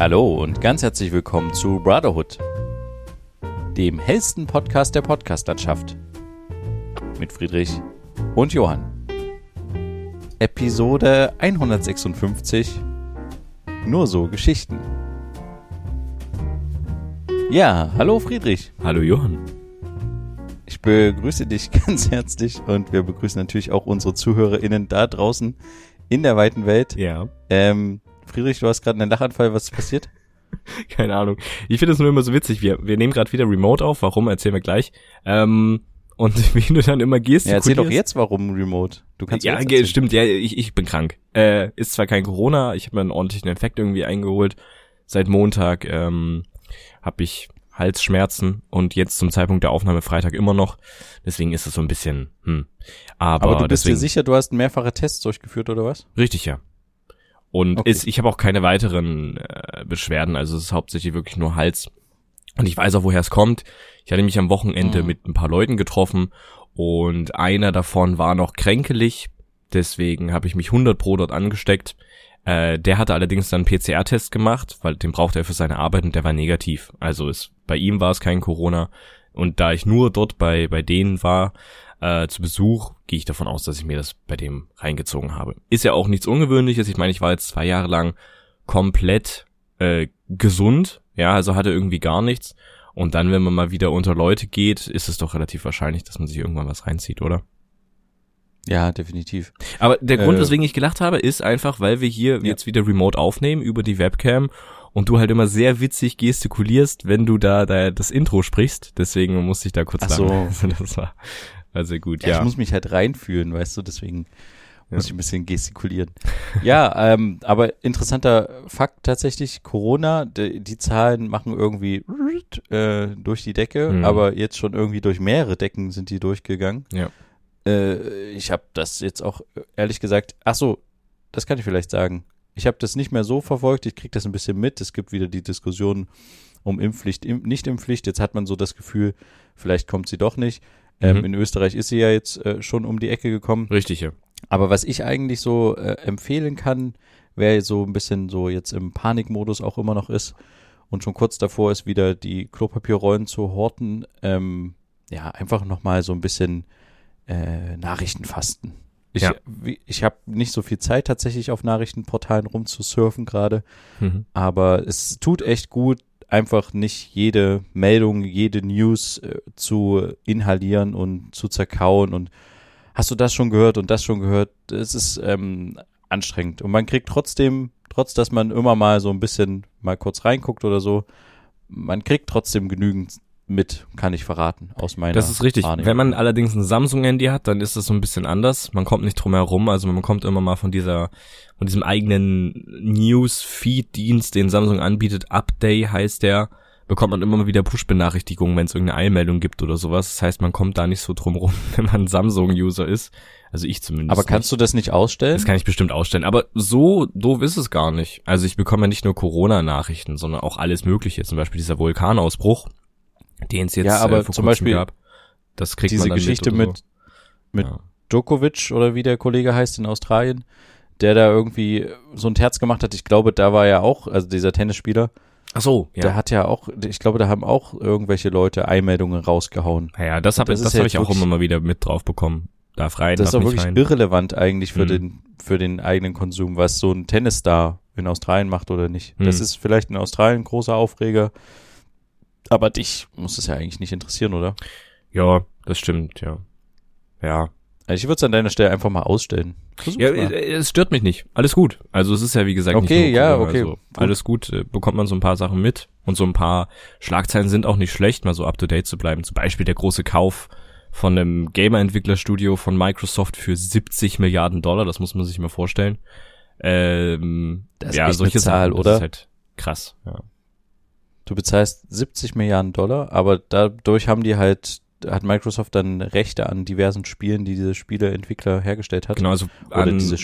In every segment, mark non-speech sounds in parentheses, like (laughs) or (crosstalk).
Hallo und ganz herzlich willkommen zu Brotherhood, dem hellsten Podcast der Podcastlandschaft. Mit Friedrich und Johann. Episode 156. Nur so Geschichten. Ja, hallo Friedrich. Hallo Johann. Ich begrüße dich (laughs) ganz herzlich und wir begrüßen natürlich auch unsere ZuhörerInnen da draußen in der weiten Welt. Ja. Ähm, Friedrich, du hast gerade einen Lachanfall. Was ist passiert? (laughs) Keine Ahnung. Ich finde es nur immer so witzig. Wir, wir nehmen gerade wieder Remote auf. Warum, erzählen wir gleich. Ähm, und (laughs) wie du dann immer gehst. Ja, erzähl doch jetzt, warum Remote. Du kannst Ja, jetzt stimmt. Ja, ich, ich bin krank. Äh, ist zwar kein Corona. Ich habe mir einen ordentlichen Infekt irgendwie eingeholt. Seit Montag ähm, habe ich Halsschmerzen und jetzt zum Zeitpunkt der Aufnahme Freitag immer noch. Deswegen ist es so ein bisschen, hm. Aber, Aber du bist deswegen, dir sicher, du hast mehrfache Tests durchgeführt oder was? Richtig, ja. Und okay. ist, ich habe auch keine weiteren äh, Beschwerden, also es ist hauptsächlich wirklich nur Hals. Und ich weiß auch, woher es kommt. Ich hatte mich am Wochenende mhm. mit ein paar Leuten getroffen und einer davon war noch kränkelig. Deswegen habe ich mich 100 pro dort angesteckt. Äh, der hatte allerdings dann einen PCR-Test gemacht, weil den brauchte er für seine Arbeit und der war negativ. Also es, bei ihm war es kein Corona. Und da ich nur dort bei, bei denen war, äh, zu Besuch, gehe ich davon aus, dass ich mir das bei dem reingezogen habe. Ist ja auch nichts Ungewöhnliches. Ich meine, ich war jetzt zwei Jahre lang komplett äh, gesund, ja, also hatte irgendwie gar nichts. Und dann, wenn man mal wieder unter Leute geht, ist es doch relativ wahrscheinlich, dass man sich irgendwann was reinzieht, oder? Ja, definitiv. Aber der Grund, äh, weswegen ich gelacht habe, ist einfach, weil wir hier ja. jetzt wieder remote aufnehmen über die Webcam und du halt immer sehr witzig gestikulierst, wenn du da, da das Intro sprichst. Deswegen musste ich da kurz Ach lachen. (laughs) So. das war, war sehr gut, ja. ja. Ich muss mich halt reinfühlen, weißt du, deswegen ja. muss ich ein bisschen gestikulieren. (laughs) ja, ähm, aber interessanter Fakt tatsächlich, Corona, die, die Zahlen machen irgendwie (laughs) äh, durch die Decke, mhm. aber jetzt schon irgendwie durch mehrere Decken sind die durchgegangen. Ja. Äh, ich habe das jetzt auch ehrlich gesagt, ach so, das kann ich vielleicht sagen. Ich habe das nicht mehr so verfolgt, ich kriege das ein bisschen mit. Es gibt wieder die Diskussion um Impfpflicht, Im, nicht Impfpflicht. Jetzt hat man so das Gefühl, vielleicht kommt sie doch nicht. Ähm, mhm. In Österreich ist sie ja jetzt äh, schon um die Ecke gekommen. Richtig, ja. Aber was ich eigentlich so äh, empfehlen kann, wer so ein bisschen so jetzt im Panikmodus auch immer noch ist und schon kurz davor ist, wieder die Klopapierrollen zu horten, ähm, ja, einfach nochmal so ein bisschen äh, Nachrichtenfasten. Ich, ja. ich habe nicht so viel Zeit tatsächlich auf Nachrichtenportalen rumzusurfen gerade, mhm. aber es tut echt gut, einfach nicht jede Meldung, jede News äh, zu inhalieren und zu zerkauen und hast du das schon gehört und das schon gehört. Es ist ähm, anstrengend und man kriegt trotzdem, trotz dass man immer mal so ein bisschen mal kurz reinguckt oder so, man kriegt trotzdem genügend mit, kann ich verraten, aus meiner Das ist richtig. Wahrnehmung. Wenn man allerdings ein Samsung-Handy hat, dann ist das so ein bisschen anders. Man kommt nicht drum herum, also man kommt immer mal von dieser, von diesem eigenen News-Feed-Dienst, den Samsung anbietet. Update heißt der, bekommt man immer mal wieder Push-Benachrichtigungen, wenn es irgendeine Eilmeldung gibt oder sowas. Das heißt, man kommt da nicht so drum rum, (laughs) wenn man Samsung-User ist. Also ich zumindest. Aber kannst nicht. du das nicht ausstellen? Das kann ich bestimmt ausstellen. Aber so doof ist es gar nicht. Also ich bekomme ja nicht nur Corona-Nachrichten, sondern auch alles Mögliche. Zum Beispiel dieser Vulkanausbruch den es jetzt ja, aber äh, vor zum Beispiel gab. Das kriegt diese man dann Geschichte mit, so. mit ja. Djokovic oder wie der Kollege heißt in Australien, der da irgendwie so ein Terz gemacht hat. Ich glaube, da war ja auch, also dieser Tennisspieler. Ach so, ja. Der hat ja auch, ich glaube, da haben auch irgendwelche Leute Einmeldungen rausgehauen. Ja, das habe das, das hab ich auch immer mal wieder mit drauf bekommen. Darf rein, Das ist auch wirklich rein. irrelevant eigentlich für mhm. den, für den eigenen Konsum, was so ein Tennisstar in Australien macht oder nicht. Mhm. Das ist vielleicht in Australien ein großer Aufreger. Aber dich muss es ja eigentlich nicht interessieren, oder? Ja, das stimmt, ja. Ja. Also ich würde es an deiner Stelle einfach mal ausstellen. Versuch's ja, mal. Äh, es stört mich nicht. Alles gut. Also es ist ja wie gesagt okay, nicht ja, okay. Also, alles gut, äh, bekommt man so ein paar Sachen mit und so ein paar Schlagzeilen sind auch nicht schlecht, mal so up to date zu bleiben. Zum Beispiel der große Kauf von einem Gamer-Entwicklerstudio von Microsoft für 70 Milliarden Dollar. Das muss man sich mal vorstellen. Ähm, das ist ja, solche Zahl, Sachen, oder? Das ist halt krass. Ja. Du bezahlst 70 Milliarden Dollar, aber dadurch haben die halt hat Microsoft dann Rechte an diversen Spielen, die diese Spieleentwickler hergestellt hat. Genau, also an diese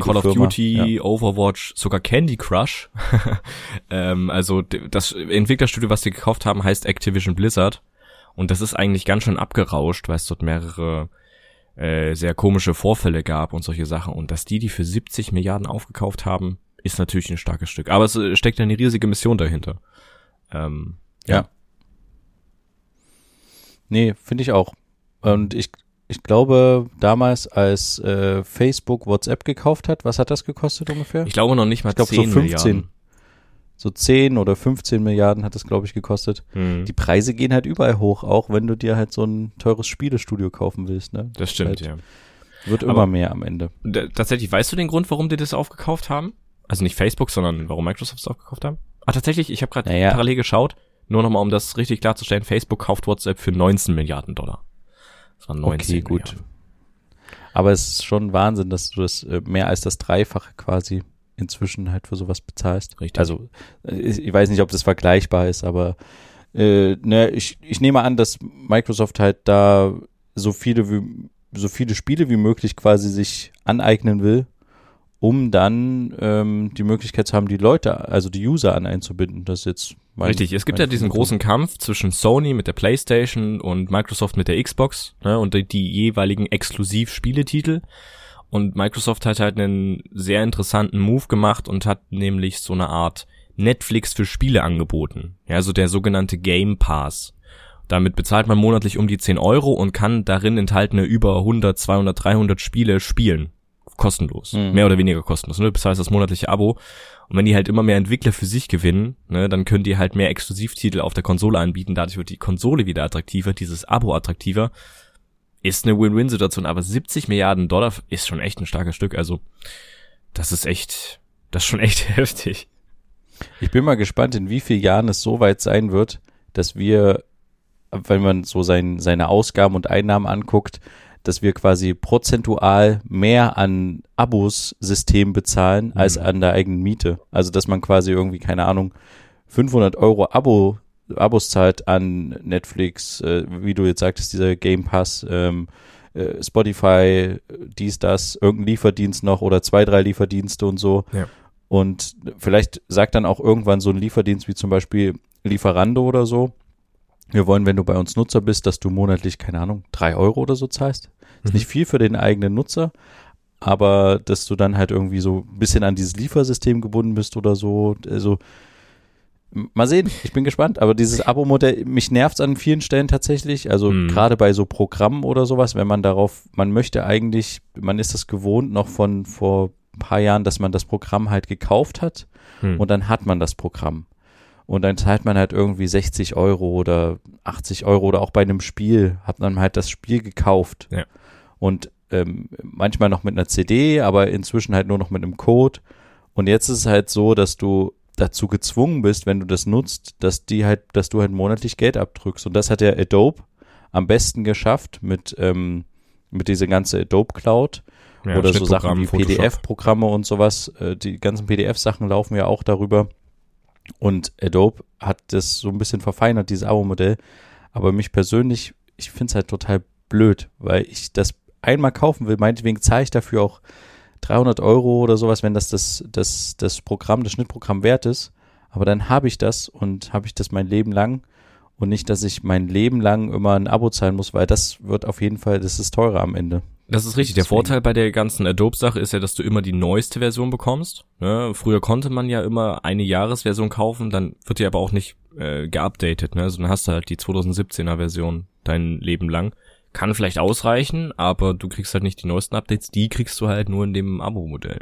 Call of Duty, ja. Overwatch, sogar Candy Crush. (laughs) ähm, also das Entwicklerstudio, was die gekauft haben, heißt Activision Blizzard. Und das ist eigentlich ganz schön abgerauscht, weil es dort mehrere äh, sehr komische Vorfälle gab und solche Sachen. Und dass die die für 70 Milliarden aufgekauft haben, ist natürlich ein starkes Stück. Aber es äh, steckt ja eine riesige Mission dahinter. Ähm, ja. ja. Nee, finde ich auch. Und ich, ich glaube, damals, als äh, Facebook WhatsApp gekauft hat, was hat das gekostet ungefähr? Ich glaube noch nicht mal ich glaub, 10 so 15. Milliarden. So 10 oder 15 Milliarden hat das, glaube ich, gekostet. Hm. Die Preise gehen halt überall hoch, auch wenn du dir halt so ein teures Spielestudio kaufen willst. Ne? Das stimmt, halt, ja. Wird immer Aber mehr am Ende. Tatsächlich, weißt du den Grund, warum die das aufgekauft haben? Also nicht Facebook, sondern warum Microsoft es aufgekauft haben? Ah, tatsächlich, ich habe gerade naja. parallel geschaut. Nur nochmal, um das richtig klarzustellen, Facebook kauft WhatsApp für 19 Milliarden Dollar. Das waren 19 okay, gut. Milliarden. Aber es ist schon Wahnsinn, dass du das äh, mehr als das Dreifache quasi inzwischen halt für sowas bezahlst. Richtig. Also äh, ich weiß nicht, ob das vergleichbar ist, aber äh, ne, ich, ich nehme an, dass Microsoft halt da so viele wie so viele Spiele wie möglich quasi sich aneignen will, um dann ähm, die Möglichkeit zu haben, die Leute, also die User an einzubinden. Das ist jetzt mein, Richtig, es gibt ja diesen großen Kampf zwischen Sony mit der PlayStation und Microsoft mit der Xbox ne, und die, die jeweiligen Exklusiv-Spieletitel. Und Microsoft hat halt einen sehr interessanten Move gemacht und hat nämlich so eine Art Netflix für Spiele angeboten. Ja, also der sogenannte Game Pass. Damit bezahlt man monatlich um die 10 Euro und kann darin enthaltene über 100, 200, 300 Spiele spielen. Kostenlos. Mhm. Mehr oder weniger kostenlos. Ne? Du bezahlst das monatliche Abo. Und wenn die halt immer mehr Entwickler für sich gewinnen, ne, dann können die halt mehr Exklusivtitel auf der Konsole anbieten. Dadurch wird die Konsole wieder attraktiver, dieses Abo attraktiver. Ist eine Win-Win-Situation, aber 70 Milliarden Dollar ist schon echt ein starkes Stück. Also, das ist echt, das ist schon echt (laughs) heftig. Ich bin mal gespannt, in wie vielen Jahren es so weit sein wird, dass wir wenn man so sein, seine Ausgaben und Einnahmen anguckt, dass wir quasi prozentual mehr an Abos-System bezahlen mhm. als an der eigenen Miete. Also dass man quasi irgendwie, keine Ahnung, 500 Euro Abo, Abos zahlt an Netflix, äh, wie du jetzt sagtest, dieser Game Pass, ähm, äh, Spotify, dies, das, irgendein Lieferdienst noch oder zwei, drei Lieferdienste und so. Ja. Und vielleicht sagt dann auch irgendwann so ein Lieferdienst wie zum Beispiel Lieferando oder so, wir wollen, wenn du bei uns Nutzer bist, dass du monatlich, keine Ahnung, drei Euro oder so zahlst. Ist mhm. nicht viel für den eigenen Nutzer, aber dass du dann halt irgendwie so ein bisschen an dieses Liefersystem gebunden bist oder so. Also, mal sehen, ich bin gespannt. Aber dieses Abo-Modell, mich nervt an vielen Stellen tatsächlich. Also mhm. gerade bei so Programmen oder sowas, wenn man darauf, man möchte eigentlich, man ist das gewohnt noch von vor ein paar Jahren, dass man das Programm halt gekauft hat mhm. und dann hat man das Programm. Und dann zahlt man halt irgendwie 60 Euro oder 80 Euro oder auch bei einem Spiel hat man halt das Spiel gekauft. Ja. Und ähm, manchmal noch mit einer CD, aber inzwischen halt nur noch mit einem Code. Und jetzt ist es halt so, dass du dazu gezwungen bist, wenn du das nutzt, dass die halt, dass du halt monatlich Geld abdrückst. Und das hat der Adobe am besten geschafft mit, ähm, mit dieser ganze Adobe Cloud. Ja, oder so Sachen wie PDF-Programme und sowas. Äh, die ganzen PDF-Sachen laufen ja auch darüber. Und Adobe hat das so ein bisschen verfeinert, dieses Abo-Modell. Aber mich persönlich, ich finde es halt total blöd, weil ich das einmal kaufen will. Meinetwegen zahle ich dafür auch 300 Euro oder sowas, wenn das das, das, das Programm, das Schnittprogramm wert ist. Aber dann habe ich das und habe ich das mein Leben lang und nicht, dass ich mein Leben lang immer ein Abo zahlen muss, weil das wird auf jeden Fall, das ist teurer am Ende. Das ist richtig. Der Vorteil bei der ganzen Adobe-Sache ist ja, dass du immer die neueste Version bekommst. Ne? Früher konnte man ja immer eine Jahresversion kaufen, dann wird die aber auch nicht äh, geupdatet. Ne? Also dann hast du halt die 2017er Version dein Leben lang. Kann vielleicht ausreichen, aber du kriegst halt nicht die neuesten Updates. Die kriegst du halt nur in dem Abo-Modell.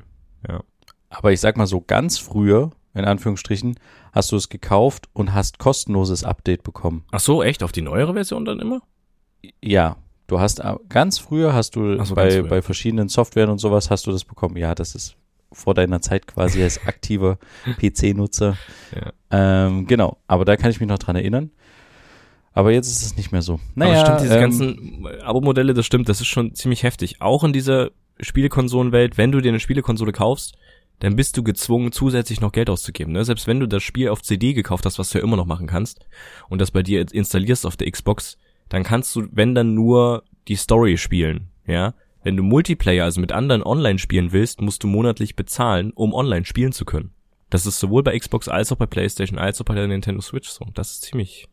Ja. Aber ich sag mal so ganz früher, in Anführungsstrichen, hast du es gekauft und hast kostenloses Update bekommen. Ach so, echt? Auf die neuere Version dann immer? Ja, Du hast äh, ganz früher hast du so, bei, bei verschiedenen Softwaren und sowas hast du das bekommen. Ja, das ist vor deiner Zeit quasi als (laughs) aktiver PC-Nutzer. Ja. Ähm, genau, aber da kann ich mich noch dran erinnern. Aber jetzt ist es nicht mehr so. Naja, aber stimmt, diese ähm, ganzen Abo-Modelle, das stimmt, das ist schon ziemlich heftig. Auch in dieser Spielekonsolenwelt, wenn du dir eine Spielekonsole kaufst, dann bist du gezwungen, zusätzlich noch Geld auszugeben. Ne? Selbst wenn du das Spiel auf CD gekauft hast, was du ja immer noch machen kannst, und das bei dir installierst auf der Xbox, dann kannst du, wenn dann nur die Story spielen, ja. Wenn du Multiplayer, also mit anderen online spielen willst, musst du monatlich bezahlen, um online spielen zu können. Das ist sowohl bei Xbox als auch bei PlayStation als auch bei der Nintendo Switch so. Das ist ziemlich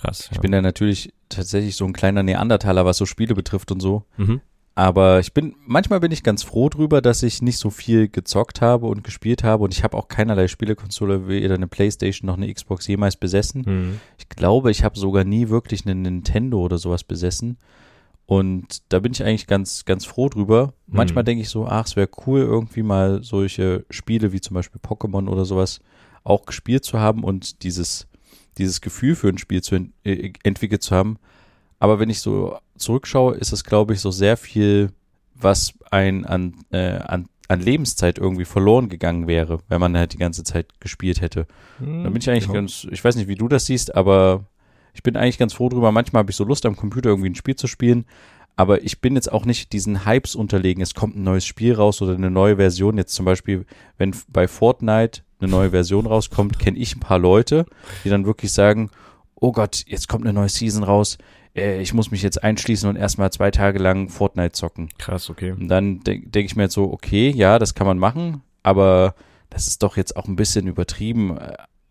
krass. Ich bin da natürlich tatsächlich so ein kleiner Neandertaler, was so Spiele betrifft und so. Mhm. Aber ich bin, manchmal bin ich ganz froh drüber, dass ich nicht so viel gezockt habe und gespielt habe und ich habe auch keinerlei Spielekonsole, weder eine Playstation noch eine Xbox jemals besessen. Mhm. Ich glaube, ich habe sogar nie wirklich eine Nintendo oder sowas besessen. Und da bin ich eigentlich ganz, ganz froh drüber. Manchmal mhm. denke ich so, ach, es wäre cool, irgendwie mal solche Spiele wie zum Beispiel Pokémon oder sowas auch gespielt zu haben und dieses, dieses Gefühl für ein Spiel zu ent äh, entwickelt zu haben. Aber wenn ich so zurückschaue, ist es, glaube ich, so sehr viel, was ein an, äh, an, an Lebenszeit irgendwie verloren gegangen wäre, wenn man halt die ganze Zeit gespielt hätte. Hm, da bin ich eigentlich ja. ganz, ich weiß nicht, wie du das siehst, aber ich bin eigentlich ganz froh drüber. Manchmal habe ich so Lust am Computer irgendwie ein Spiel zu spielen, aber ich bin jetzt auch nicht diesen Hypes unterlegen. Es kommt ein neues Spiel raus oder eine neue Version. Jetzt zum Beispiel, wenn bei Fortnite eine neue Version rauskommt, kenne ich ein paar Leute, die dann wirklich sagen, oh Gott, jetzt kommt eine neue Season raus äh, ich muss mich jetzt einschließen und erstmal zwei Tage lang Fortnite zocken. Krass, okay. Und dann denke denk ich mir jetzt so, okay, ja, das kann man machen, aber das ist doch jetzt auch ein bisschen übertrieben.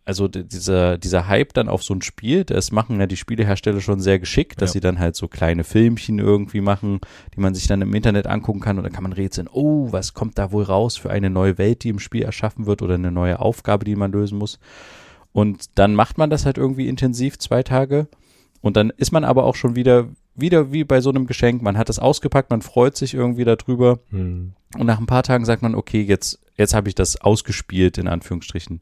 Also dieser, dieser Hype dann auf so ein Spiel, das machen ja die Spielehersteller schon sehr geschickt, dass ja. sie dann halt so kleine Filmchen irgendwie machen, die man sich dann im Internet angucken kann und dann kann man rätseln, oh, was kommt da wohl raus für eine neue Welt, die im Spiel erschaffen wird oder eine neue Aufgabe, die man lösen muss. Und dann macht man das halt irgendwie intensiv zwei Tage und dann ist man aber auch schon wieder, wieder wie bei so einem Geschenk. Man hat es ausgepackt, man freut sich irgendwie darüber. Hm. Und nach ein paar Tagen sagt man, okay, jetzt, jetzt habe ich das ausgespielt, in Anführungsstrichen.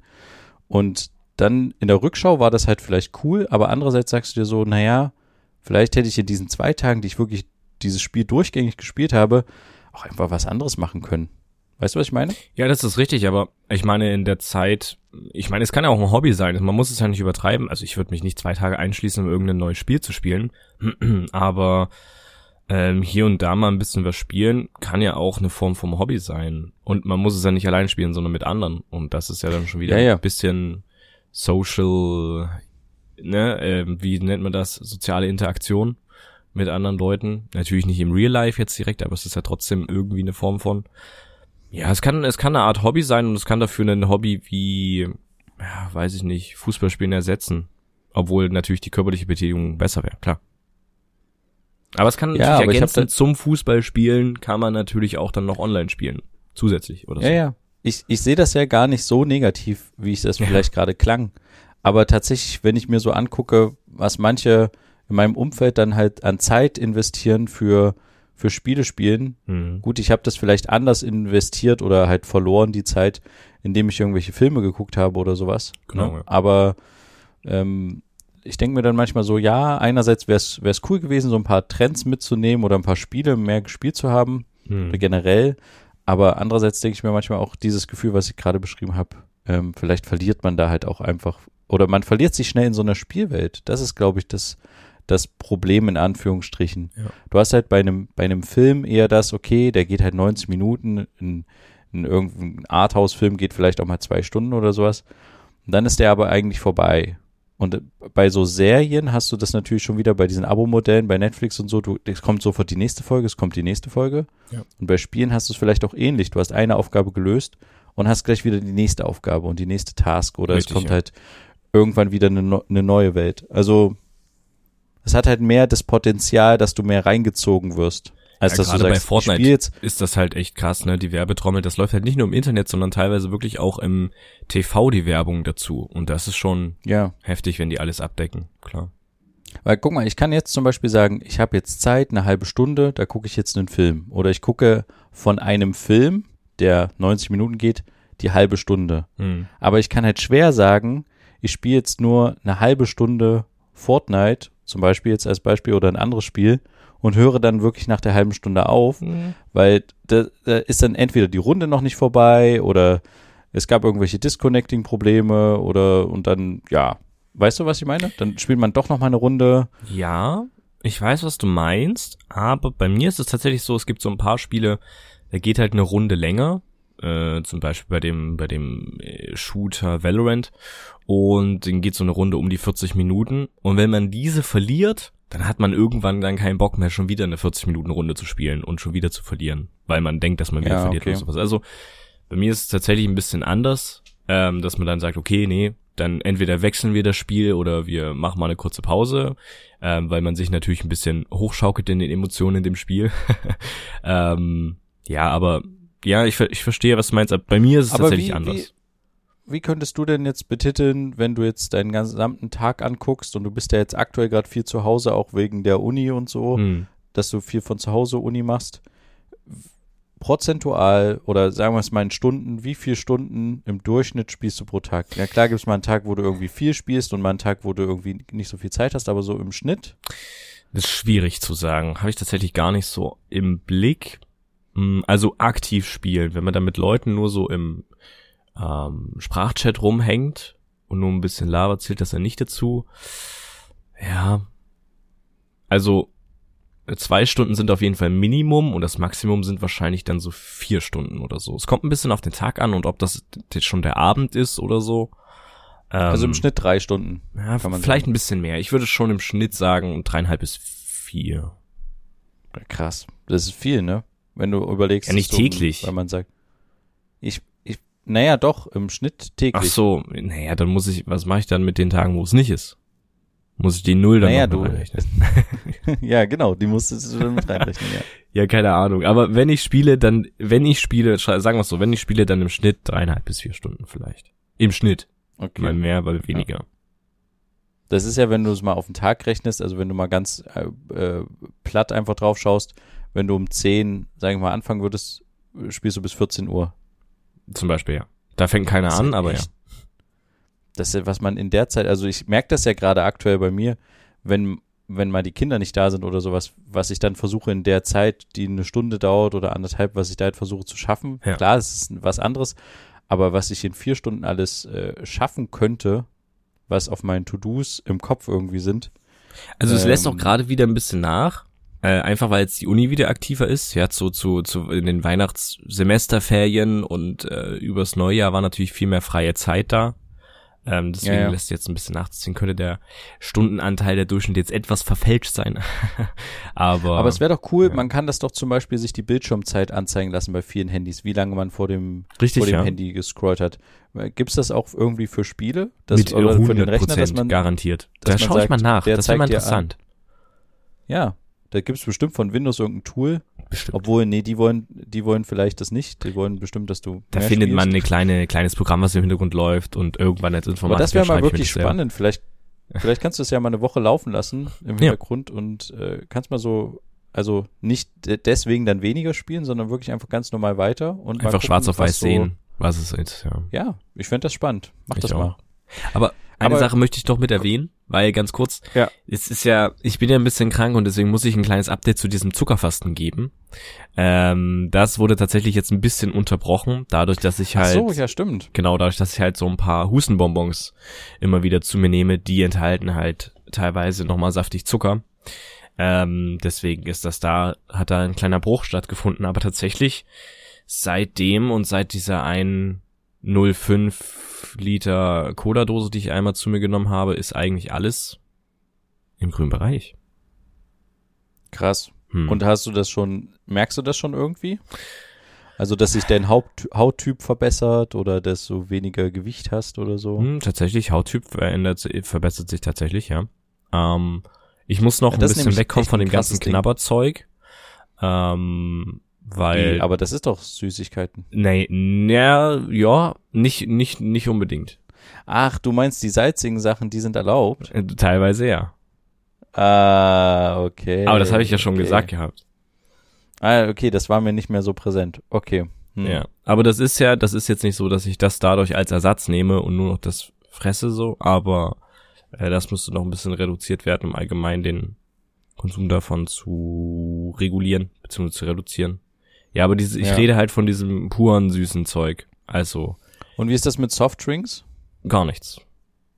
Und dann in der Rückschau war das halt vielleicht cool, aber andererseits sagst du dir so, naja, vielleicht hätte ich in diesen zwei Tagen, die ich wirklich dieses Spiel durchgängig gespielt habe, auch einfach was anderes machen können. Weißt du, was ich meine? Ja, das ist richtig, aber ich meine in der Zeit, ich meine, es kann ja auch ein Hobby sein, man muss es ja nicht übertreiben. Also ich würde mich nicht zwei Tage einschließen, um irgendein neues Spiel zu spielen, (clears throat) aber ähm, hier und da mal ein bisschen was spielen, kann ja auch eine Form vom Hobby sein. Und man muss es ja nicht allein spielen, sondern mit anderen. Und das ist ja dann schon wieder ja, ja. ein bisschen social, ne, äh, wie nennt man das? Soziale Interaktion mit anderen Leuten. Natürlich nicht im Real Life jetzt direkt, aber es ist ja trotzdem irgendwie eine Form von. Ja, es kann, es kann eine Art Hobby sein und es kann dafür ein Hobby wie, ja, weiß ich nicht, Fußballspielen ersetzen. Obwohl natürlich die körperliche Betätigung besser wäre, klar. Aber es kann ja, natürlich ergänzend zum Fußballspielen kann man natürlich auch dann noch online spielen. Zusätzlich oder so. Ja, ja. Ich, ich sehe das ja gar nicht so negativ, wie ich das ja. vielleicht gerade klang. Aber tatsächlich, wenn ich mir so angucke, was manche in meinem Umfeld dann halt an Zeit investieren für für Spiele spielen. Mhm. Gut, ich habe das vielleicht anders investiert oder halt verloren die Zeit, indem ich irgendwelche Filme geguckt habe oder sowas. Genau. Ne? Ja. Aber ähm, ich denke mir dann manchmal so, ja, einerseits wäre es cool gewesen, so ein paar Trends mitzunehmen oder ein paar Spiele mehr gespielt zu haben, mhm. generell. Aber andererseits denke ich mir manchmal auch dieses Gefühl, was ich gerade beschrieben habe, ähm, vielleicht verliert man da halt auch einfach oder man verliert sich schnell in so einer Spielwelt. Das ist, glaube ich, das, das Problem in Anführungsstrichen. Ja. Du hast halt bei einem, bei einem Film eher das, okay, der geht halt 90 Minuten, in, in irgendein Arthouse-Film geht vielleicht auch mal zwei Stunden oder sowas. Und dann ist der aber eigentlich vorbei. Und bei so Serien hast du das natürlich schon wieder bei diesen Abo-Modellen, bei Netflix und so, du, es kommt sofort die nächste Folge, es kommt die nächste Folge. Ja. Und bei Spielen hast du es vielleicht auch ähnlich. Du hast eine Aufgabe gelöst und hast gleich wieder die nächste Aufgabe und die nächste Task oder Richtig, es kommt ja. halt irgendwann wieder eine, eine neue Welt. Also es hat halt mehr das Potenzial, dass du mehr reingezogen wirst. Als ja, dass gerade du sagst, bei Fortnite ist das halt echt krass, ne? Die Werbetrommel, das läuft halt nicht nur im Internet, sondern teilweise wirklich auch im TV die Werbung dazu. Und das ist schon ja. heftig, wenn die alles abdecken, klar. Weil guck mal, ich kann jetzt zum Beispiel sagen, ich habe jetzt Zeit, eine halbe Stunde, da gucke ich jetzt einen Film. Oder ich gucke von einem Film, der 90 Minuten geht, die halbe Stunde. Hm. Aber ich kann halt schwer sagen, ich spiele jetzt nur eine halbe Stunde Fortnite zum Beispiel jetzt als Beispiel oder ein anderes Spiel und höre dann wirklich nach der halben Stunde auf, mhm. weil da, da ist dann entweder die Runde noch nicht vorbei oder es gab irgendwelche Disconnecting-Probleme oder und dann, ja, weißt du, was ich meine? Dann spielt man doch noch mal eine Runde. Ja, ich weiß, was du meinst, aber bei mir ist es tatsächlich so, es gibt so ein paar Spiele, da geht halt eine Runde länger, äh, zum Beispiel bei dem, bei dem äh, Shooter Valorant und dann geht so eine Runde um die 40 Minuten. Und wenn man diese verliert, dann hat man irgendwann dann keinen Bock mehr, schon wieder eine 40 Minuten Runde zu spielen und schon wieder zu verlieren, weil man denkt, dass man wieder ja, verliert okay. oder sowas. Also bei mir ist es tatsächlich ein bisschen anders, ähm, dass man dann sagt, okay, nee, dann entweder wechseln wir das Spiel oder wir machen mal eine kurze Pause, ähm, weil man sich natürlich ein bisschen hochschaukelt in den Emotionen in dem Spiel. (laughs) ähm, ja, aber ja, ich, ich verstehe, was du meinst. Bei mir ist es aber tatsächlich wie, anders. Wie, wie könntest du denn jetzt betiteln, wenn du jetzt deinen gesamten Tag anguckst und du bist ja jetzt aktuell gerade viel zu Hause, auch wegen der Uni und so, hm. dass du viel von zu Hause Uni machst? prozentual oder sagen wir es mal in Stunden, wie viele Stunden im Durchschnitt spielst du pro Tag? Ja klar gibt es mal einen Tag, wo du irgendwie viel spielst und mal einen Tag, wo du irgendwie nicht so viel Zeit hast, aber so im Schnitt? Das ist schwierig zu sagen. Habe ich tatsächlich gar nicht so im Blick. Hm, also aktiv spielen, wenn man da mit Leuten nur so im ähm, Sprachchat rumhängt und nur ein bisschen labert, zählt das ja nicht dazu. Ja. Also zwei Stunden sind auf jeden Fall Minimum und das Maximum sind wahrscheinlich dann so vier Stunden oder so. Es kommt ein bisschen auf den Tag an und ob das jetzt schon der Abend ist oder so. Ähm, also im Schnitt drei Stunden. Ja, vielleicht sagen. ein bisschen mehr. Ich würde schon im Schnitt sagen dreieinhalb bis vier. Krass. Das ist viel, ne? Wenn du überlegst. Ja, nicht täglich. Weil man sagt, ich, ich, naja, doch, im Schnitt täglich. Ach so, naja, dann muss ich, was mache ich dann mit den Tagen, wo es nicht ist? Muss ich die Null dann naja, noch du, reinrechnen? (laughs) (laughs) ja, genau, die musst du dann mit reinrechnen, ja. ja, keine Ahnung. Aber wenn ich spiele, dann, wenn ich spiele, sagen wir so, wenn ich spiele, dann im Schnitt dreieinhalb bis vier Stunden vielleicht. Im Schnitt. Okay. Mal mehr, mal weniger. Ja. Das ist ja, wenn du es mal auf den Tag rechnest, also wenn du mal ganz äh, äh platt einfach drauf schaust, wenn du um 10, sagen wir mal, anfangen würdest, spielst du bis 14 Uhr. Zum Beispiel, ja. Da fängt keiner an, aber ja das ist, was man in der Zeit, also ich merke das ja gerade aktuell bei mir, wenn, wenn mal die Kinder nicht da sind oder sowas, was ich dann versuche in der Zeit, die eine Stunde dauert oder anderthalb, was ich da halt versuche zu schaffen. Ja. Klar, es ist was anderes, aber was ich in vier Stunden alles äh, schaffen könnte, was auf meinen To-Dos im Kopf irgendwie sind. Also es ähm, lässt auch gerade wieder ein bisschen nach. Äh, einfach weil jetzt die Uni wieder aktiver ist. Ja, zu, zu, zu in den Weihnachtssemesterferien und äh, übers Neujahr war natürlich viel mehr freie Zeit da. Ähm, deswegen ja, ja. lässt jetzt ein bisschen nachziehen. Könnte der Stundenanteil der Durchschnitt jetzt etwas verfälscht sein. (laughs) Aber, Aber es wäre doch cool, ja. man kann das doch zum Beispiel sich die Bildschirmzeit anzeigen lassen bei vielen Handys, wie lange man vor dem, Richtig, vor dem Handy gescrollt hat. Gibt's das auch irgendwie für Spiele? Das, Mit oder für den Rechner, dass man, garantiert. Da schaue ich mal nach. Das wäre mal interessant. Ja, da gibt's bestimmt von Windows irgendein Tool, Bestimmt. Obwohl, nee, die wollen, die wollen vielleicht das nicht. Die wollen bestimmt, dass du. Da findet spielst. man ein kleine, kleines Programm, was im Hintergrund läuft und irgendwann als Information. Aber das wäre mal wirklich spannend. Vielleicht, vielleicht kannst du es ja mal eine Woche laufen lassen im Hintergrund ja. und äh, kannst mal so, also nicht deswegen dann weniger spielen, sondern wirklich einfach ganz normal weiter und einfach gucken, schwarz auf weiß so, sehen, was es ist. Ja, ja ich fände das spannend. Mach ich das auch. mal. Aber eine Aber, Sache möchte ich doch mit erwähnen, weil ganz kurz, ja. es ist ja, ich bin ja ein bisschen krank und deswegen muss ich ein kleines Update zu diesem Zuckerfasten geben. Ähm, das wurde tatsächlich jetzt ein bisschen unterbrochen, dadurch, dass ich halt. Ach so, ja, stimmt. Genau, dadurch, dass ich halt so ein paar Hustenbonbons immer wieder zu mir nehme, die enthalten halt teilweise nochmal saftig Zucker. Ähm, deswegen ist das da, hat da ein kleiner Bruch stattgefunden, aber tatsächlich seitdem und seit dieser einen 0,5 Liter Cola-Dose, die ich einmal zu mir genommen habe, ist eigentlich alles im grünen Bereich. Krass. Hm. Und hast du das schon, merkst du das schon irgendwie? Also, dass sich dein Haupt, Hauttyp verbessert oder dass du weniger Gewicht hast oder so? Hm, tatsächlich, Hauttyp verändert, verbessert sich tatsächlich, ja. Ähm, ich muss noch ja, ein bisschen wegkommen von dem ganzen Knabberzeug. Ähm, weil. Aber das ist doch Süßigkeiten. Nee, na, ja, nicht, nicht, nicht unbedingt. Ach, du meinst die salzigen Sachen, die sind erlaubt? Äh, teilweise ja. Ah, okay. Aber das habe ich ja schon okay. gesagt gehabt. Ah, okay, das war mir nicht mehr so präsent. Okay. Hm. Ja, aber das ist ja, das ist jetzt nicht so, dass ich das dadurch als Ersatz nehme und nur noch das fresse so, aber äh, das müsste noch ein bisschen reduziert werden, um allgemein den Konsum davon zu regulieren, beziehungsweise zu reduzieren. Ja, aber diese, ich ja. rede halt von diesem puren süßen Zeug. Also. Und wie ist das mit Softdrinks? Gar nichts.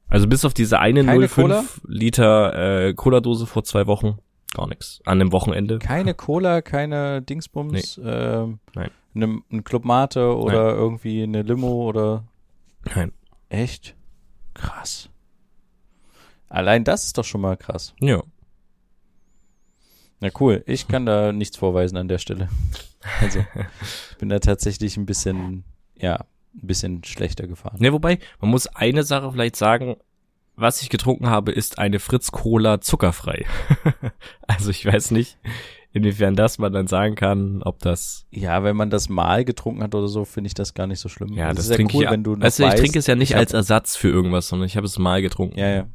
Also bis auf diese eine Keine 0,5 Cola? Liter äh, Cola-Dose vor zwei Wochen, gar nichts. An dem Wochenende. Keine Cola, keine Dingsbums, nee. ähm, Nein. Ne, ein Club Mate oder Nein. irgendwie eine Limo oder. Nein. Echt? Krass. Allein das ist doch schon mal krass. Ja. Na cool, ich kann da nichts vorweisen an der Stelle. (laughs) Also, ich bin da tatsächlich ein bisschen, ja, ein bisschen schlechter gefahren. Ne, wobei, man muss eine Sache vielleicht sagen, was ich getrunken habe, ist eine Fritz Cola zuckerfrei. (laughs) also ich weiß nicht, inwiefern das man dann sagen kann, ob das. Ja, wenn man das mal getrunken hat oder so, finde ich das gar nicht so schlimm. Ja, das, ist trinke ja cool, ich. wenn du weißt du, ich weißt, trinke es ja nicht als Ersatz für irgendwas, sondern ich habe es mal getrunken. Ja, ja.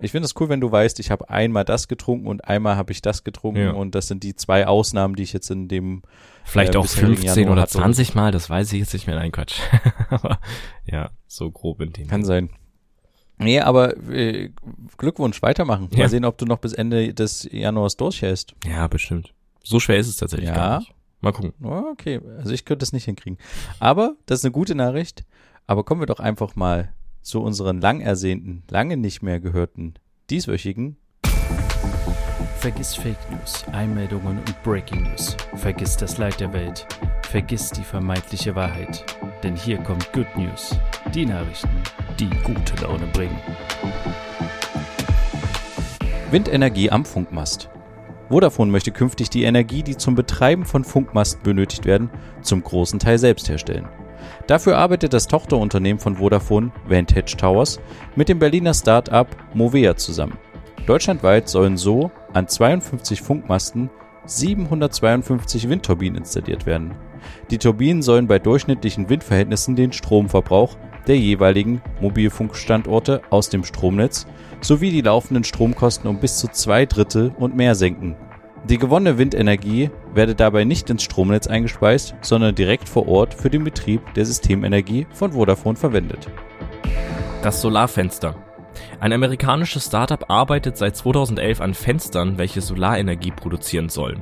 Ich finde es cool, wenn du weißt, ich habe einmal das getrunken und einmal habe ich das getrunken Ja. und das sind die zwei Ausnahmen, die ich jetzt in dem Vielleicht äh, auch bisherigen 15 Januar oder hatte. 20 Mal, das weiß ich jetzt nicht mehr. Nein, Quatsch. (laughs) Aber ja, so grob in dem. Kann sein. Nee, aber äh, Glückwunsch, weitermachen. Ja. Mal sehen, ob du noch bis Ende des Januars durchhältst. Ja, bestimmt. So schwer ist es tatsächlich Ja. gar nicht. Mal gucken. Okay, also ich könnte das nicht hinkriegen. Aber das ist eine gute Nachricht. Aber kommen wir doch einfach mal zu unseren lang ersehnten, lange nicht mehr gehörten, dieswöchigen. Vergiss Fake News, Einmeldungen und Breaking News. Vergiss das Leid der Welt. Vergiss die vermeintliche Wahrheit. Denn hier kommt Good News. Die Nachrichten, die gute Laune bringen. Windenergie am Funkmast. Vodafone möchte künftig die Energie, die zum Betreiben von Funkmasten benötigt werden, zum großen Teil selbst herstellen. Dafür arbeitet das Tochterunternehmen von Vodafone, Vantage Towers, mit dem Berliner Start-up Movea zusammen. Deutschlandweit sollen so an 52 Funkmasten 752 Windturbinen installiert werden. Die Turbinen sollen bei durchschnittlichen Windverhältnissen den Stromverbrauch der jeweiligen Mobilfunkstandorte aus dem Stromnetz sowie die laufenden Stromkosten um bis zu zwei Drittel und mehr senken. Die gewonnene Windenergie werde dabei nicht ins Stromnetz eingespeist, sondern direkt vor Ort für den Betrieb der Systemenergie von Vodafone verwendet. Das Solarfenster. Ein amerikanisches Startup arbeitet seit 2011 an Fenstern, welche Solarenergie produzieren sollen.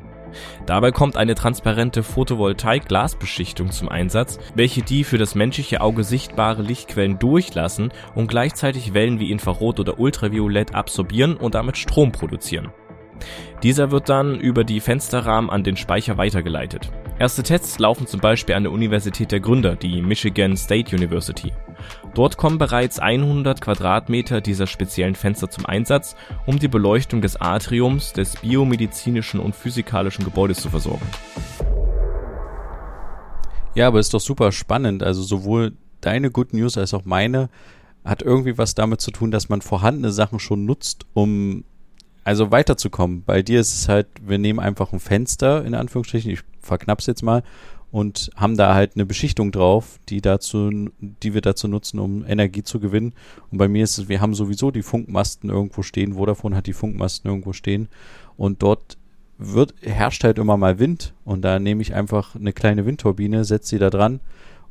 Dabei kommt eine transparente Photovoltaik-Glasbeschichtung zum Einsatz, welche die für das menschliche Auge sichtbare Lichtquellen durchlassen und gleichzeitig Wellen wie Infrarot oder Ultraviolett absorbieren und damit Strom produzieren. Dieser wird dann über die Fensterrahmen an den Speicher weitergeleitet. Erste Tests laufen zum Beispiel an der Universität der Gründer, die Michigan State University. Dort kommen bereits 100 Quadratmeter dieser speziellen Fenster zum Einsatz, um die Beleuchtung des Atriums des biomedizinischen und physikalischen Gebäudes zu versorgen. Ja, aber ist doch super spannend. Also sowohl deine Good News als auch meine hat irgendwie was damit zu tun, dass man vorhandene Sachen schon nutzt, um also weiterzukommen. Bei dir ist es halt, wir nehmen einfach ein Fenster, in Anführungsstrichen, ich verknapp's jetzt mal, und haben da halt eine Beschichtung drauf, die dazu, die wir dazu nutzen, um Energie zu gewinnen. Und bei mir ist es, wir haben sowieso die Funkmasten irgendwo stehen, Vodafone hat die Funkmasten irgendwo stehen und dort wird, herrscht halt immer mal Wind und da nehme ich einfach eine kleine Windturbine, setze sie da dran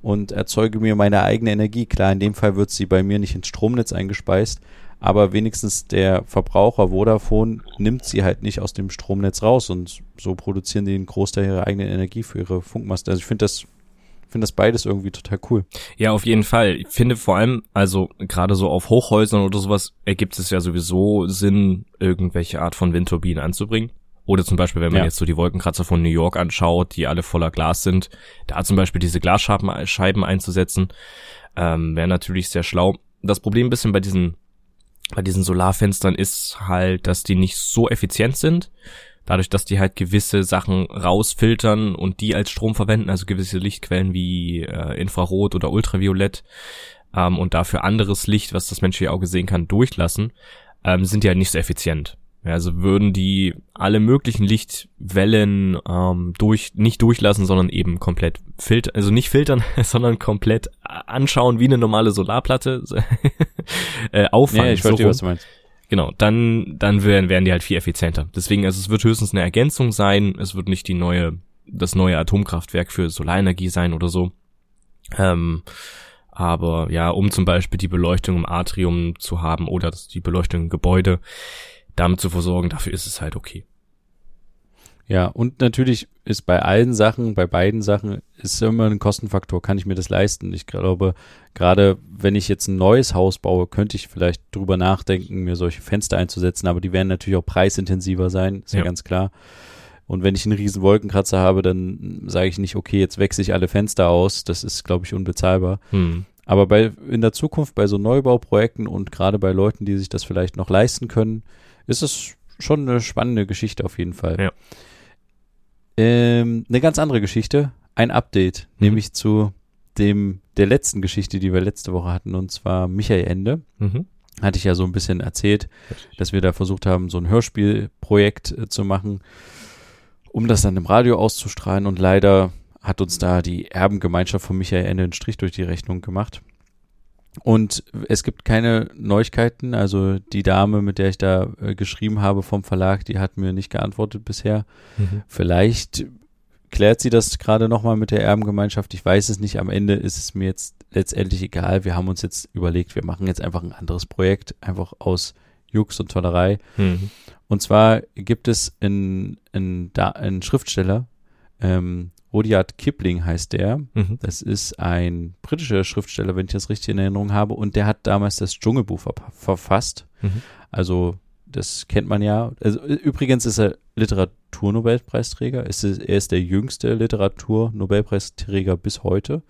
und erzeuge mir meine eigene Energie. Klar, in dem Fall wird sie bei mir nicht ins Stromnetz eingespeist, aber wenigstens der Verbraucher Vodafone nimmt sie halt nicht aus dem Stromnetz raus und so produzieren die einen Großteil ihrer eigenen Energie für ihre Funkmasten. Also ich finde das, finde das beides irgendwie total cool. Ja, auf jeden Fall. Ich finde vor allem, also gerade so auf Hochhäusern oder sowas ergibt es ja sowieso Sinn, irgendwelche Art von Windturbinen anzubringen. Oder zum Beispiel, wenn man Ja. jetzt so die Wolkenkratzer von New York anschaut, die alle voller Glas sind, da zum Beispiel diese Glasscheiben Scheiben einzusetzen, ähm, wäre natürlich sehr schlau. Das Problem ein bisschen bei diesen, bei diesen Solarfenstern ist halt, dass die nicht so effizient sind. Dadurch, dass die halt gewisse Sachen rausfiltern und die als Strom verwenden, also gewisse Lichtquellen wie äh, Infrarot oder Ultraviolett ähm, und dafür anderes Licht, was das menschliche Auge sehen kann, durchlassen, ähm, sind die halt nicht so effizient. Also würden die alle möglichen Lichtwellen ähm, durch nicht durchlassen, sondern eben komplett filtern, also nicht filtern, (laughs) sondern komplett anschauen wie eine normale Solarplatte (laughs) äh, auffangen. Ja, ich so verstehe, rum. was du meinst. Genau, dann, dann wären, wären die halt viel effizienter. Deswegen, also es wird höchstens eine Ergänzung sein, es wird nicht die neue, das neue Atomkraftwerk für Solarenergie sein oder so. Ähm, aber ja, um zum Beispiel die Beleuchtung im Atrium zu haben oder die Beleuchtung im Gebäude, damit zu versorgen, dafür ist es halt okay. Ja, und natürlich ist bei allen Sachen, bei beiden Sachen, ist immer ein Kostenfaktor. Kann ich mir das leisten? Ich glaube, gerade wenn ich jetzt ein neues Haus baue, könnte ich vielleicht drüber nachdenken, mir solche Fenster einzusetzen, aber die werden natürlich auch preisintensiver sein, ist ja, Ja. ganz klar. Und wenn ich einen riesen Wolkenkratzer habe, dann sage ich nicht, okay, jetzt wechsle ich alle Fenster aus. Das ist, glaube ich, unbezahlbar. Hm. Aber bei, in der Zukunft bei so Neubauprojekten und gerade bei Leuten, die sich das vielleicht noch leisten können, ist es schon eine spannende Geschichte auf jeden Fall. Ja. Ähm, eine ganz andere Geschichte, ein Update, Mhm. nämlich zu dem, der letzten Geschichte, die wir letzte Woche hatten, und zwar Michael Ende. Mhm. Hatte ich ja so ein bisschen erzählt, dass wir da versucht haben, so ein Hörspielprojekt äh, zu machen, um das dann im Radio auszustrahlen. Und leider hat uns da die Erbengemeinschaft von Michael Ende einen Strich durch die Rechnung gemacht. Und es gibt keine Neuigkeiten. Also die Dame, mit der ich da äh, geschrieben habe vom Verlag, die hat mir nicht geantwortet bisher. Mhm. Vielleicht klärt sie das gerade nochmal mit der Erbengemeinschaft. Ich weiß es nicht. Am Ende ist es mir jetzt letztendlich egal. Wir haben uns jetzt überlegt, wir machen jetzt einfach ein anderes Projekt, einfach aus Jux und Tollerei. Mhm. Und zwar gibt es einen, einen Schriftsteller, ähm, Rudyard Kipling heißt der. Mhm. Das ist ein britischer Schriftsteller, wenn ich das richtig in Erinnerung habe. Und der hat damals das Dschungelbuch ver verfasst. Mhm. Also das kennt man ja. Also, übrigens ist er Literaturnobelpreisträger. Ist, er ist der jüngste Literaturnobelpreisträger bis heute.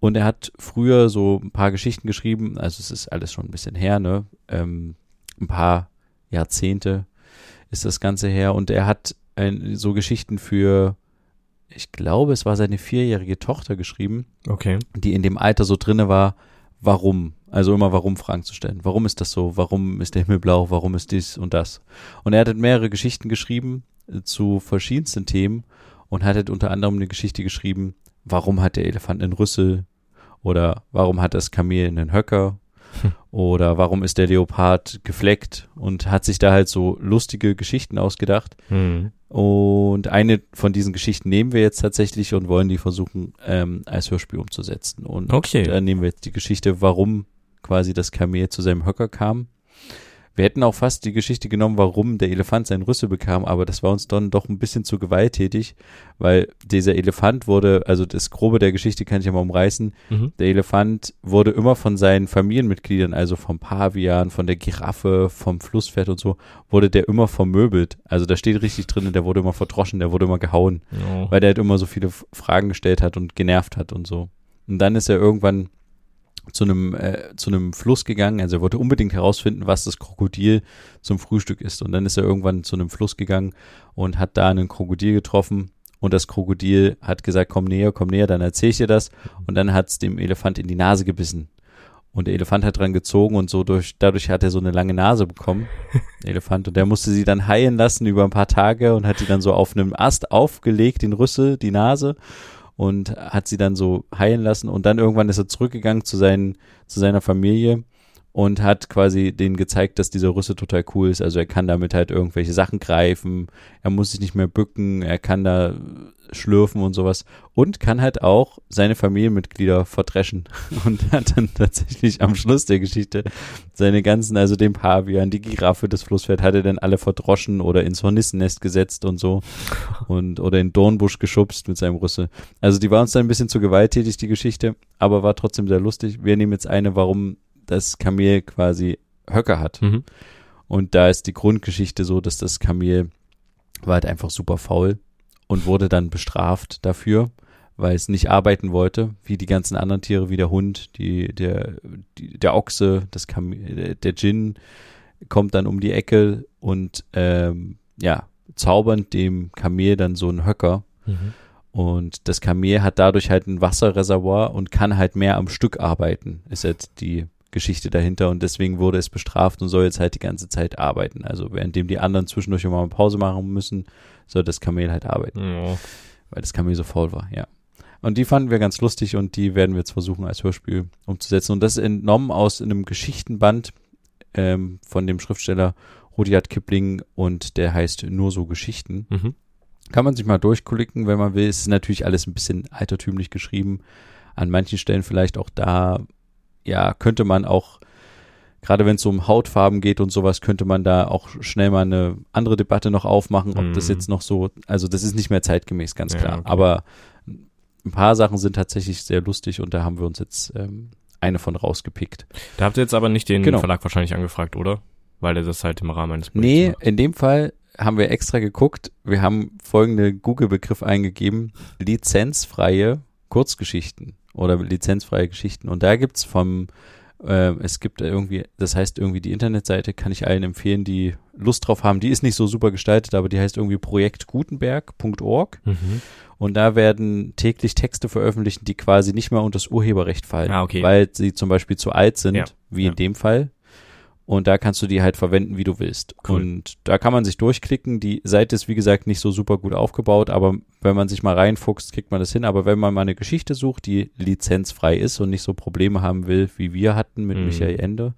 Und er hat früher so ein paar Geschichten geschrieben. Also es ist alles schon ein bisschen her, ne? Ähm, ein paar Jahrzehnte ist das Ganze her. Und er hat ein, so Geschichten für ich glaube, es war seine vierjährige Tochter geschrieben, okay. die in dem Alter so drinne war, warum? Also immer warum Fragen zu stellen. Warum ist das so? Warum ist der Himmel blau? Warum ist dies und das? Und er hat mehrere Geschichten geschrieben äh, zu verschiedensten Themen und hat unter anderem eine Geschichte geschrieben, warum hat der Elefant einen Rüssel? Oder warum hat das Kamel einen Höcker? Oder warum ist der Leopard gefleckt? Und hat sich da halt so lustige Geschichten ausgedacht. Mhm. Und eine von diesen Geschichten nehmen wir jetzt tatsächlich und wollen die versuchen, ähm, als Hörspiel umzusetzen. Und okay. da nehmen wir jetzt die Geschichte, warum quasi das Kamel zu seinem Höcker kam. Wir hätten auch fast die Geschichte genommen, warum der Elefant seinen Rüssel bekam, aber das war uns dann doch ein bisschen zu gewalttätig, weil dieser Elefant wurde, also das Grobe der Geschichte kann ich ja mal umreißen, mhm. der Elefant wurde immer von seinen Familienmitgliedern, also vom Pavian, von der Giraffe, vom Flusspferd und so, wurde der immer vermöbelt. Also da steht richtig drin, der wurde immer verdroschen, der wurde immer gehauen, oh. weil der halt immer so viele Fragen gestellt hat und genervt hat und so. Und dann ist er irgendwann zu einem äh, zu einem Fluss gegangen. Also er wollte unbedingt herausfinden, was das Krokodil zum Frühstück ist. Und dann ist er irgendwann zu einem Fluss gegangen und hat da einen Krokodil getroffen. Und das Krokodil hat gesagt, komm näher, komm näher, dann erzähl ich dir das. Und dann hat es dem Elefant in die Nase gebissen. Und der Elefant hat dran gezogen und so durch, dadurch hat er so eine lange Nase bekommen, der Elefant. Und der musste sie dann heilen lassen über ein paar Tage und hat sie dann so auf einem Ast aufgelegt, den Rüssel, die Nase und hat sie dann so heilen lassen. Und dann irgendwann ist er zurückgegangen zu seinen, zu seiner Familie und hat quasi denen gezeigt, dass dieser Rüssel total cool ist. Also er kann damit halt irgendwelche Sachen greifen, er muss sich nicht mehr bücken, er kann da schlürfen und sowas und kann halt auch seine Familienmitglieder verdreschen (laughs) und hat dann tatsächlich am Schluss der Geschichte seine ganzen, also den Pavian, die Giraffe, das Flusspferd, hat er dann alle verdroschen oder ins Hornissennest gesetzt und so und oder in Dornbusch geschubst mit seinem Rüssel. Also die war uns dann ein bisschen zu gewalttätig, die Geschichte, aber war trotzdem sehr lustig. Wir nehmen jetzt eine, warum das Kamel quasi Höcker hat. Mhm. Und da ist die Grundgeschichte so, dass das Kamel war halt einfach super faul und wurde dann bestraft dafür, weil es nicht arbeiten wollte, wie die ganzen anderen Tiere, wie der Hund, die, der, die, der Ochse, das Kamel, der Djinn kommt dann um die Ecke und ähm, ja, zaubernd dem Kamel dann so einen Höcker. Mhm. Und das Kamel hat dadurch halt ein Wasserreservoir und kann halt mehr am Stück arbeiten, ist jetzt die Geschichte dahinter und deswegen wurde es bestraft und soll jetzt halt die ganze Zeit arbeiten. Also währenddem die anderen zwischendurch immer mal Pause machen müssen, soll das Kamel halt arbeiten. Ja. Weil das Kamel so faul war, ja. Und die fanden wir ganz lustig und die werden wir jetzt versuchen als Hörspiel umzusetzen. Und das ist entnommen aus einem Geschichtenband ähm, von dem Schriftsteller Rudyard Kipling und der heißt Nur so Geschichten. Mhm. Kann man sich mal durchklicken, wenn man will. Es ist natürlich alles ein bisschen altertümlich geschrieben. An manchen Stellen vielleicht auch da ja, könnte man auch, gerade wenn es um Hautfarben geht und sowas, könnte man da auch schnell mal eine andere Debatte noch aufmachen, ob mhm. das jetzt noch so, also das ist nicht mehr zeitgemäß, ganz klar. Ja, okay. Aber ein paar Sachen sind tatsächlich sehr lustig und da haben wir uns jetzt ähm, eine von rausgepickt. Da habt ihr jetzt aber nicht den genau. Verlag wahrscheinlich angefragt, oder? Weil er das halt im Rahmen eines Projekts Nee, macht. in dem Fall haben wir extra geguckt. Wir haben folgende Google-Begriff eingegeben. Lizenzfreie Kurzgeschichten oder lizenzfreie Geschichten. Und da gibt's vom Äh, es gibt irgendwie, das heißt irgendwie die Internetseite, kann ich allen empfehlen, die Lust drauf haben. Die ist nicht so super gestaltet, aber die heißt irgendwie projektgutenberg.org. Mhm. Und da werden täglich Texte veröffentlicht, die quasi nicht mehr unter das Urheberrecht fallen, ah, okay. weil sie zum Beispiel zu alt sind, ja. wie ja. in dem Fall. Und da kannst du die halt verwenden, wie du willst. Cool. Und da kann man sich durchklicken. Die Seite ist, wie gesagt, nicht so super gut aufgebaut, aber wenn man sich mal reinfuchst, kriegt man das hin. Aber wenn man mal eine Geschichte sucht, die lizenzfrei ist und nicht so Probleme haben will, wie wir hatten mit Mhm. Michael Ende,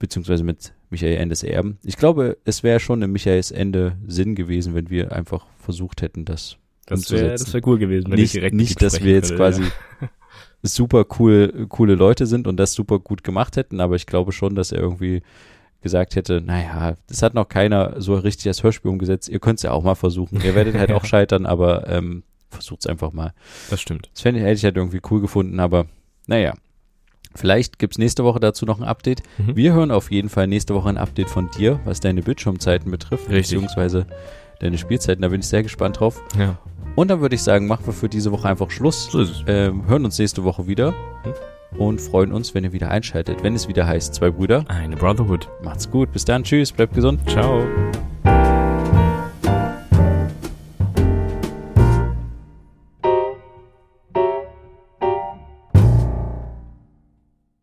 beziehungsweise mit Michael Endes Erben. Ich glaube, es wäre schon im Michaels Ende Sinn gewesen, wenn wir einfach versucht hätten, das Das wäre wär cool gewesen, wenn nicht, ich direkt nicht dass wir jetzt könnte, quasi ja. (laughs) super cool, coole Leute sind und das super gut gemacht hätten, aber ich glaube schon, dass er irgendwie gesagt hätte, naja, das hat noch keiner so richtig als Hörspiel umgesetzt, ihr könnt es ja auch mal versuchen. Ihr werdet halt auch (laughs) scheitern, aber ähm, versucht es einfach mal. Das stimmt. Das fände ich, hätte ich halt irgendwie cool gefunden, aber naja. Vielleicht gibt's nächste Woche dazu noch ein Update. Mhm. Wir hören auf jeden Fall nächste Woche ein Update von dir, was deine Bildschirmzeiten betrifft, Richtig. beziehungsweise deine Spielzeiten. Da bin ich sehr gespannt drauf. Ja. Und dann würde ich sagen, machen wir für diese Woche einfach Schluss. So. Ähm, hören uns nächste Woche wieder und freuen uns, wenn ihr wieder einschaltet. Wenn es wieder heißt, zwei Brüder. Eine Brotherhood. Macht's gut. Bis dann. Tschüss. Bleibt gesund. Ciao.